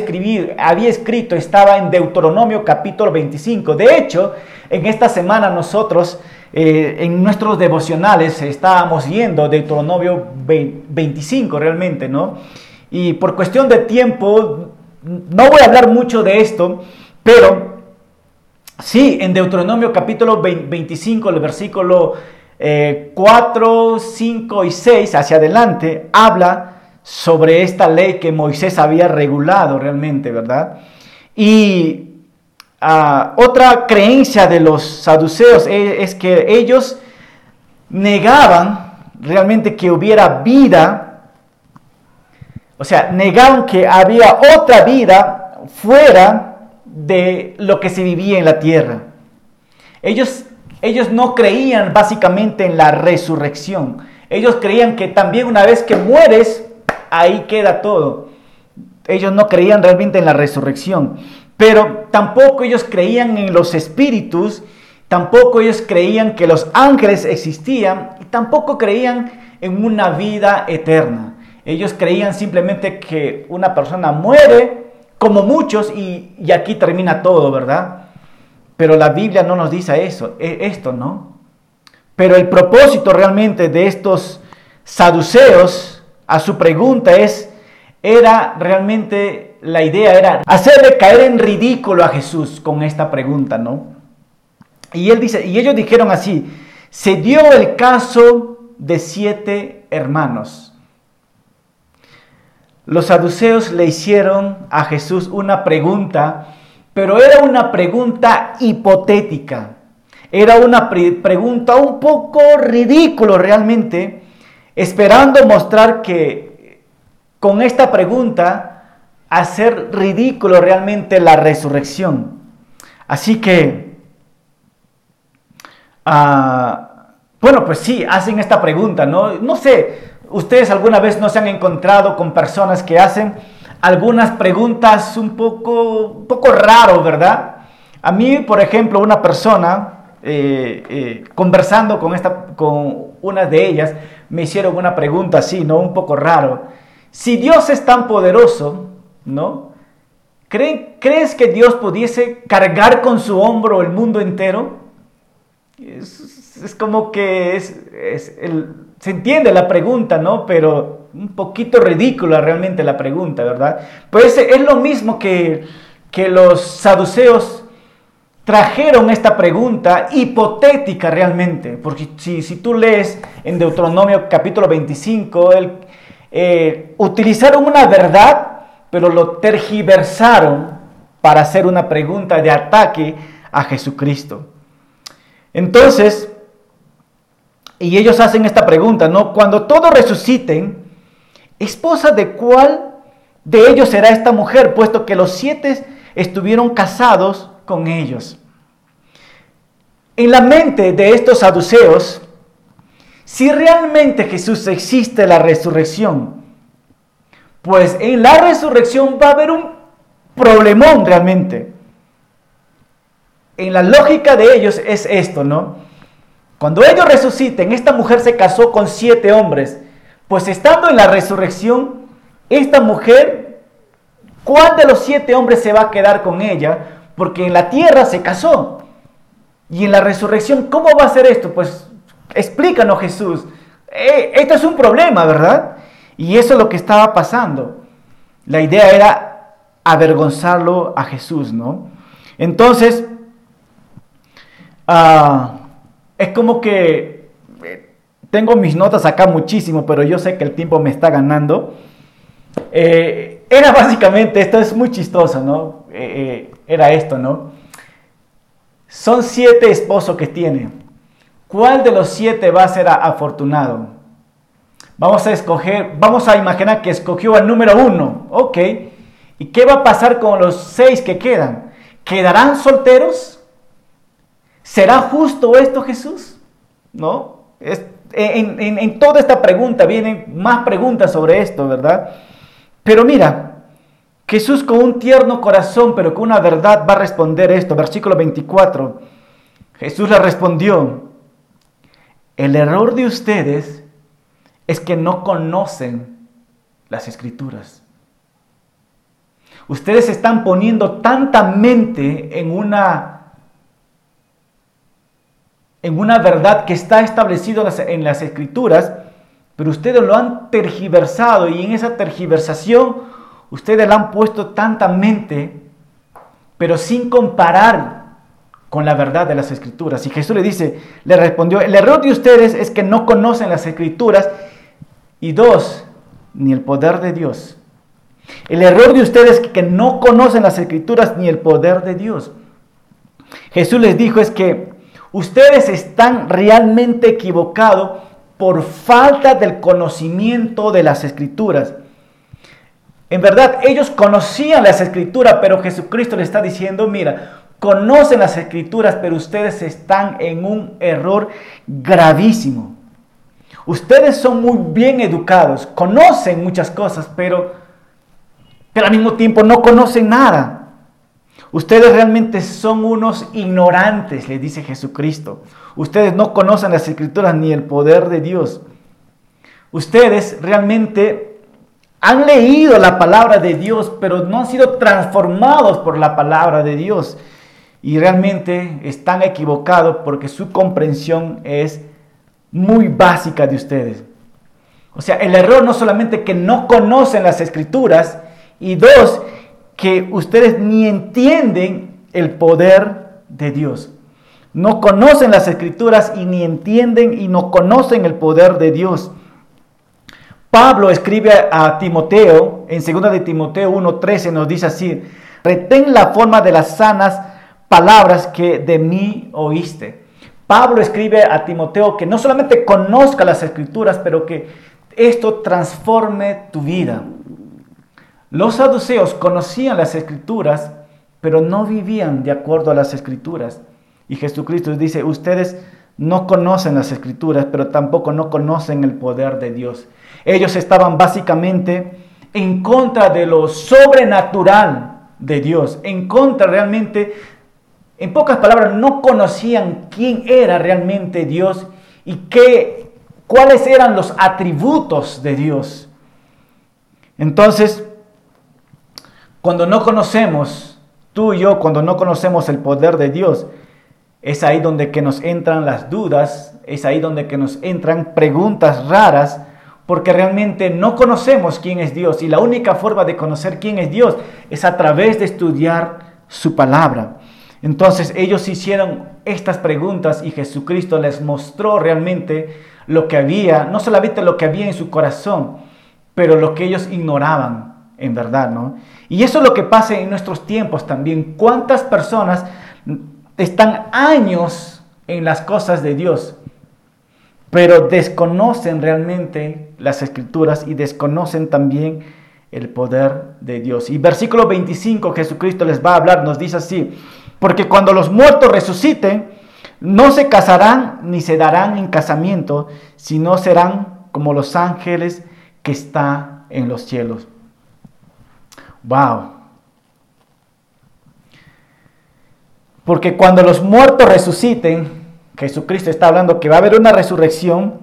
[SPEAKER 1] escrito estaba en Deuteronomio capítulo 25. De hecho, en esta semana nosotros eh, en nuestros devocionales estábamos yendo Deuteronomio 25 realmente, ¿no? Y por cuestión de tiempo, no voy a hablar mucho de esto, pero sí, en Deuteronomio capítulo 25, el versículo 4, eh, 5 y 6 hacia adelante, habla sobre esta ley que Moisés había regulado realmente, ¿verdad? Y ah, otra creencia de los saduceos es, es que ellos negaban realmente que hubiera vida, o sea, negaban que había otra vida fuera de lo que se vivía en la tierra. Ellos ellos no creían básicamente en la resurrección. Ellos creían que también una vez que mueres, ahí queda todo. Ellos no creían realmente en la resurrección. Pero tampoco ellos creían en los espíritus, tampoco ellos creían que los ángeles existían y tampoco creían en una vida eterna. Ellos creían simplemente que una persona muere, como muchos, y, y aquí termina todo, ¿verdad? Pero la Biblia no nos dice eso, e, esto, ¿no? Pero el propósito realmente de estos saduceos a su pregunta es, era realmente, la idea era hacerle caer en ridículo a Jesús con esta pregunta, ¿no? Y él dice, y ellos dijeron así, se dio el caso de siete hermanos. Los saduceos le hicieron a Jesús una pregunta pero era una pregunta hipotética. Era una pregunta un poco ridículo realmente, esperando mostrar que con esta pregunta hacer ridículo realmente la resurrección. Así que, ah, bueno, pues sí, hacen esta pregunta, ¿no? No sé, ustedes alguna vez no se han encontrado con personas que hacen algunas preguntas un poco, poco raro, ¿verdad? A mí, por ejemplo, una persona, eh, eh, conversando con, esta, con una de ellas, me hicieron una pregunta así, ¿no? Un poco raro. Si Dios es tan poderoso, ¿no? ¿Crees que Dios pudiese cargar con su hombro el mundo entero? Es, como que se entiende la pregunta, ¿no? Pero un poquito ridícula realmente la pregunta, ¿verdad? Pues es lo mismo que, que los saduceos trajeron esta pregunta hipotética realmente, porque si, si tú lees en Deuteronomio capítulo 25, el, eh, utilizaron una verdad, pero lo tergiversaron para hacer una pregunta de ataque a Jesucristo. Entonces, y ellos hacen esta pregunta, ¿no? Cuando todos resuciten, ¿Esposa de cuál de ellos será esta mujer, puesto que los siete estuvieron casados con ellos? En la mente de estos saduceos, si realmente Jesús existe la resurrección, pues en la resurrección va a haber un problemón realmente. En la lógica de ellos es esto, ¿no? Cuando ellos resuciten, esta mujer se casó con siete hombres pues estando en la resurrección, esta mujer, ¿cuál de los siete hombres se va a quedar con ella? Porque en la tierra se casó. Y en la resurrección, ¿cómo va a ser esto? Pues explícanos Jesús. Eh, esto es un problema, ¿verdad? Y eso es lo que estaba pasando. La idea era avergonzarlo a Jesús, ¿no? Entonces, ah, es como que tengo mis notas acá muchísimo, pero yo sé que el tiempo me está ganando. Eh, era básicamente, esto es muy chistoso, ¿no? Eh, eh, era esto, ¿no? Son siete esposos que tiene. ¿Cuál de los siete va a ser afortunado? Vamos a escoger, vamos a imaginar que escogió al número uno, ok. ¿Y qué va a pasar con los seis que quedan? ¿Quedarán solteros? ¿Será justo esto, Jesús? ¿No? En, toda esta pregunta vienen más preguntas sobre esto, ¿verdad? Pero mira, Jesús con un tierno corazón, pero con una verdad va a responder esto. Versículo 24. Jesús le respondió, el error de ustedes es que no conocen las escrituras. Ustedes están poniendo tanta mente en una en una verdad que está establecido en las escrituras, pero ustedes lo han tergiversado y en esa tergiversación ustedes le han puesto tanta mente, pero sin comparar con la verdad de las escrituras. Y Jesús le dice, le respondió, el error de ustedes es que no conocen las escrituras y dos, ni el poder de Dios. El error de ustedes es que no conocen las escrituras ni el poder de Dios. Jesús les dijo es que ustedes están realmente equivocados por falta del conocimiento de las escrituras. En verdad, ellos conocían las escrituras, pero Jesucristo les está diciendo, mira, conocen las escrituras, pero ustedes están en un error gravísimo. Ustedes son muy bien educados, conocen muchas cosas, pero, pero al mismo tiempo no conocen nada. Ustedes realmente son unos ignorantes, le dice Jesucristo. Ustedes no conocen las escrituras ni el poder de Dios. Ustedes realmente han leído la palabra de Dios, pero no han sido transformados por la palabra de Dios. Y realmente están equivocados porque su comprensión es muy básica de ustedes. O sea, el error no solamente que no conocen las escrituras, y dos, que ustedes ni entienden el poder de Dios. No conocen las escrituras y ni entienden y no conocen el poder de Dios. Pablo escribe a Timoteo, en 2 de Timoteo 1:13 nos dice así, retén la forma de las sanas palabras que de mí oíste. Pablo escribe a Timoteo que no solamente conozca las escrituras, pero que esto transforme tu vida. Los saduceos conocían las escrituras, pero no vivían de acuerdo a las escrituras. Y Jesucristo dice, ustedes no conocen las escrituras, pero tampoco no conocen el poder de Dios. Ellos estaban básicamente en contra de lo sobrenatural de Dios, en contra realmente, en pocas palabras, no conocían quién era realmente Dios y qué, cuáles eran los atributos de Dios. Entonces, cuando no conocemos, tú y yo, cuando no conocemos el poder de Dios, es ahí donde que nos entran las dudas, es ahí donde que nos entran preguntas raras, porque realmente no conocemos quién es Dios y la única forma de conocer quién es Dios es a través de estudiar su palabra. Entonces ellos hicieron estas preguntas y Jesucristo les mostró realmente lo que había, no solamente lo que había en su corazón, pero lo que ellos ignoraban en verdad, ¿no? Y eso es lo que pasa en nuestros tiempos también. ¿Cuántas personas están años en las cosas de Dios, pero desconocen realmente las escrituras y desconocen también el poder de Dios? Y versículo 25, Jesucristo les va a hablar, nos dice así, porque cuando los muertos resuciten, no se casarán ni se darán en casamiento, sino serán como los ángeles que están en los cielos. Wow. Porque cuando los muertos resuciten, Jesucristo está hablando que va a haber una resurrección,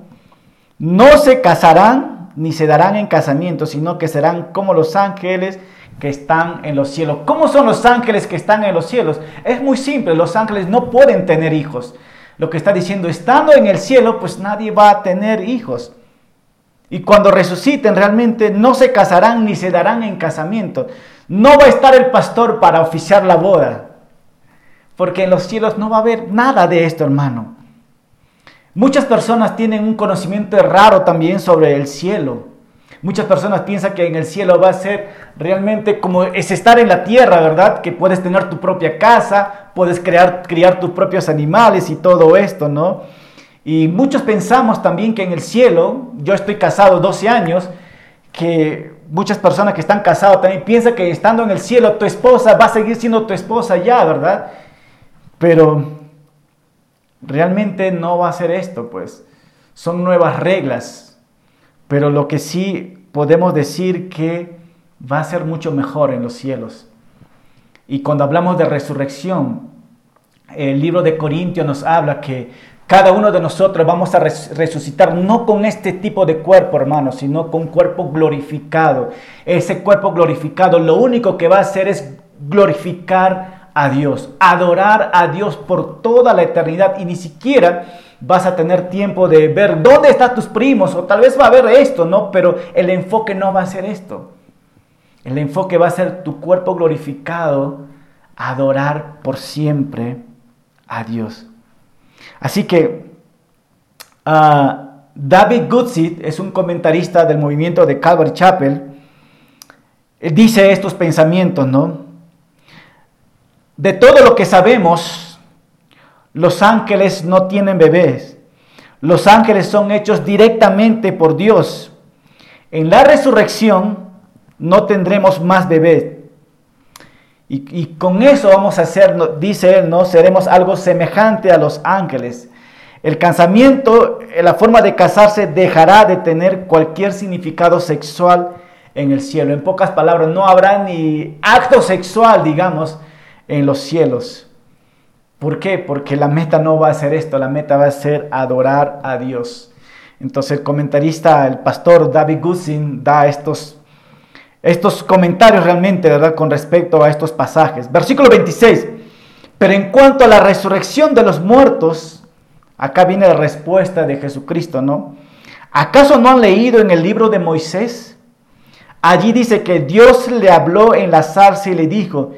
[SPEAKER 1] no se casarán ni se darán en casamiento, sino que serán como los ángeles que están en los cielos. ¿Cómo son los ángeles que están en los cielos? Es muy simple, los ángeles no pueden tener hijos. Lo que está diciendo, estando en el cielo, pues nadie va a tener hijos. Y cuando resuciten realmente no se casarán ni se darán en casamiento. No va a estar el pastor para oficiar la boda. Porque en los cielos no va a haber nada de esto, hermano. Muchas personas tienen un conocimiento raro también sobre el cielo. Muchas personas piensan que en el cielo va a ser realmente como es estar en la tierra, ¿verdad? Que puedes tener tu propia casa, puedes crear, criar tus propios animales y todo esto, ¿no? Y muchos pensamos también que en el cielo, yo estoy casado 12 años, que muchas personas que están casados también piensan que estando en el cielo tu esposa va a seguir siendo tu esposa ya, ¿verdad? Pero realmente no va a ser esto, pues. Son nuevas reglas. Pero lo que sí podemos decir que va a ser mucho mejor en los cielos. Y cuando hablamos de resurrección, el libro de Corintios nos habla que Cada uno de nosotros vamos a resucitar no con este tipo de cuerpo, hermano, sino con un cuerpo glorificado. Ese cuerpo glorificado lo único que va a hacer es glorificar a Dios, adorar a Dios por toda la eternidad y ni siquiera vas a tener tiempo de ver dónde están tus primos o tal vez va a haber esto, ¿no? Pero el enfoque no va a ser esto. El enfoque va a ser tu cuerpo glorificado, adorar por siempre a Dios. Así que ah, David Goodseed es un comentarista del movimiento de Calvary Chapel. Dice estos pensamientos, ¿no? De todo lo que sabemos, los ángeles no tienen bebés. Los ángeles son hechos directamente por Dios. En la resurrección no tendremos más bebés. Y, con eso vamos a hacer, dice él, ¿no? Seremos algo semejante a los ángeles. El casamiento, la forma de casarse, dejará de tener cualquier significado sexual en el cielo. En pocas palabras, no habrá ni acto sexual, digamos, en los cielos. ¿Por qué? Porque la meta no va a ser esto, la meta va a ser adorar a Dios. Entonces el comentarista, el pastor David Gussin, da estos estos comentarios realmente, ¿verdad? Con respecto a estos pasajes. Versículo 26. Pero en cuanto a la resurrección de los muertos, acá viene la respuesta de Jesucristo, ¿no? ¿Acaso no han leído en el libro de Moisés? Allí dice que Dios le habló en la zarza y le dijo,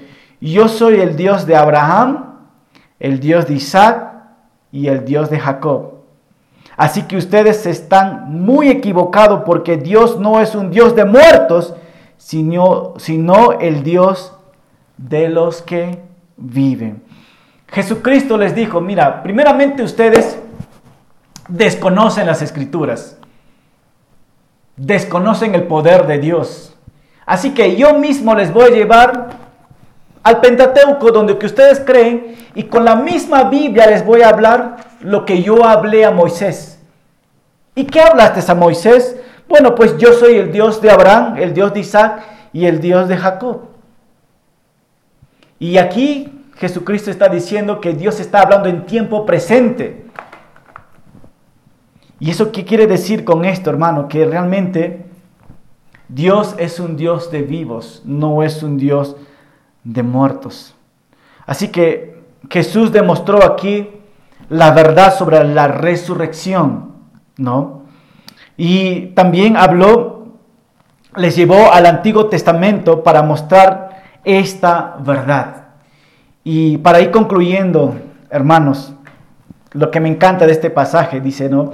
[SPEAKER 1] yo soy el Dios de Abraham, el Dios de Isaac y el Dios de Jacob. Así que ustedes están muy equivocados porque Dios no es un Dios de muertos, sino, sino el Dios de los que viven. Jesucristo les dijo, mira, primeramente ustedes desconocen las escrituras, desconocen el poder de Dios. Así que yo mismo les voy a llevar al Pentateuco donde que ustedes creen y con la misma Biblia les voy a hablar lo que yo hablé a Moisés. ¿Y qué hablaste a Moisés? Bueno, pues yo soy el Dios de Abraham, el Dios de Isaac y el Dios de Jacob. Y aquí Jesucristo está diciendo que Dios está hablando en tiempo presente. ¿Y eso qué quiere decir con esto, hermano? Que realmente Dios es un Dios de vivos, no es un Dios de muertos. Así que Jesús demostró aquí la verdad sobre la resurrección, ¿no? Y también habló, les llevó al Antiguo Testamento para mostrar esta verdad. Y para ir concluyendo, hermanos, lo que me encanta de este pasaje, dice, ¿no?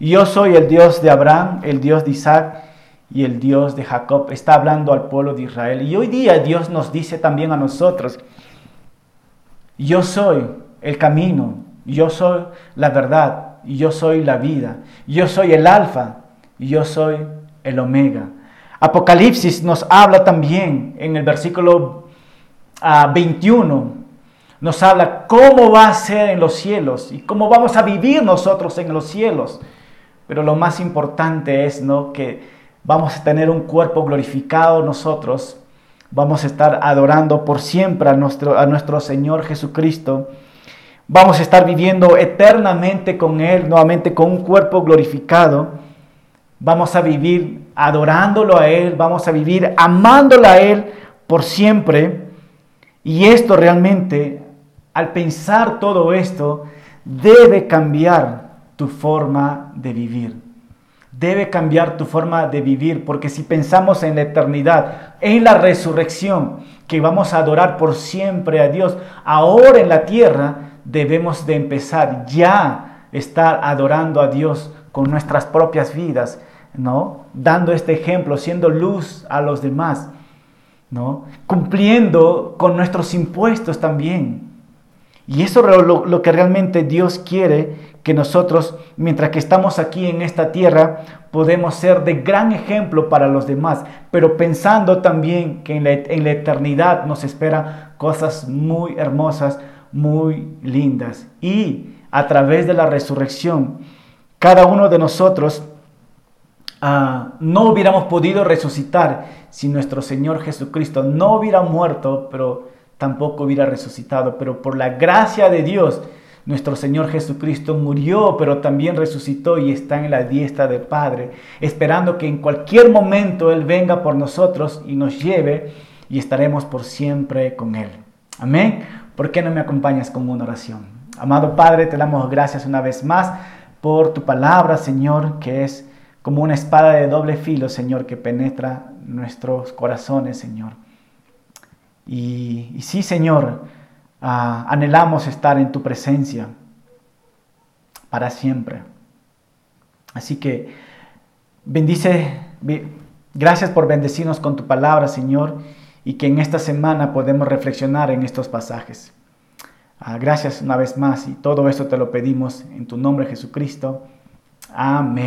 [SPEAKER 1] Yo soy el Dios de Abraham, el Dios de Isaac y el Dios de Jacob. Está hablando al pueblo de Israel. Y hoy día Dios nos dice también a nosotros, yo soy el camino, yo soy la verdad, yo soy la vida, yo soy el alfa yo soy el omega. Apocalipsis nos habla también en el versículo 21, ah, nos habla cómo va a ser en los cielos y cómo vamos a vivir nosotros en los cielos. Pero lo más importante es ¿no? que vamos a tener un cuerpo glorificado nosotros, vamos a estar adorando por siempre a nuestro, a nuestro Señor Jesucristo. Vamos a estar viviendo eternamente con Él, nuevamente con un cuerpo glorificado vamos a vivir adorándolo a Él, vamos a vivir amándolo a Él por siempre. Y esto realmente, al pensar todo esto, debe cambiar tu forma de vivir. Debe cambiar tu forma de vivir, porque si pensamos en la eternidad, en la resurrección, que vamos a adorar por siempre a Dios, ahora en la tierra debemos de empezar ya estar adorando a Dios con nuestras propias vidas, ¿no? Dando este ejemplo, siendo luz a los demás, ¿no? Cumpliendo con nuestros impuestos también. Y eso es lo, que realmente Dios quiere que nosotros, mientras que estamos aquí en esta tierra, podemos ser de gran ejemplo para los demás, pero pensando también que en la, eternidad nos esperan cosas muy hermosas, muy lindas. Y a través de la resurrección, cada uno de nosotros Ah, no hubiéramos podido resucitar si nuestro Señor Jesucristo no hubiera muerto, pero tampoco hubiera resucitado. Pero por la gracia de Dios, nuestro Señor Jesucristo murió, pero también resucitó y está en la diestra del Padre, esperando que en cualquier momento Él venga por nosotros y nos lleve y estaremos por siempre con Él. Amén. ¿Por qué no me acompañas con una oración? Amado Padre, te damos gracias una vez más por tu palabra, Señor, que es como una espada de doble filo, Señor, que penetra nuestros corazones, Señor. Y, sí, Señor, ah, anhelamos estar en tu presencia para siempre. Así que bendice, gracias por bendecirnos con tu palabra, Señor, y que en esta semana podemos reflexionar en estos pasajes. Ah, gracias una vez más y todo esto te lo pedimos en tu nombre Jesucristo. Amén.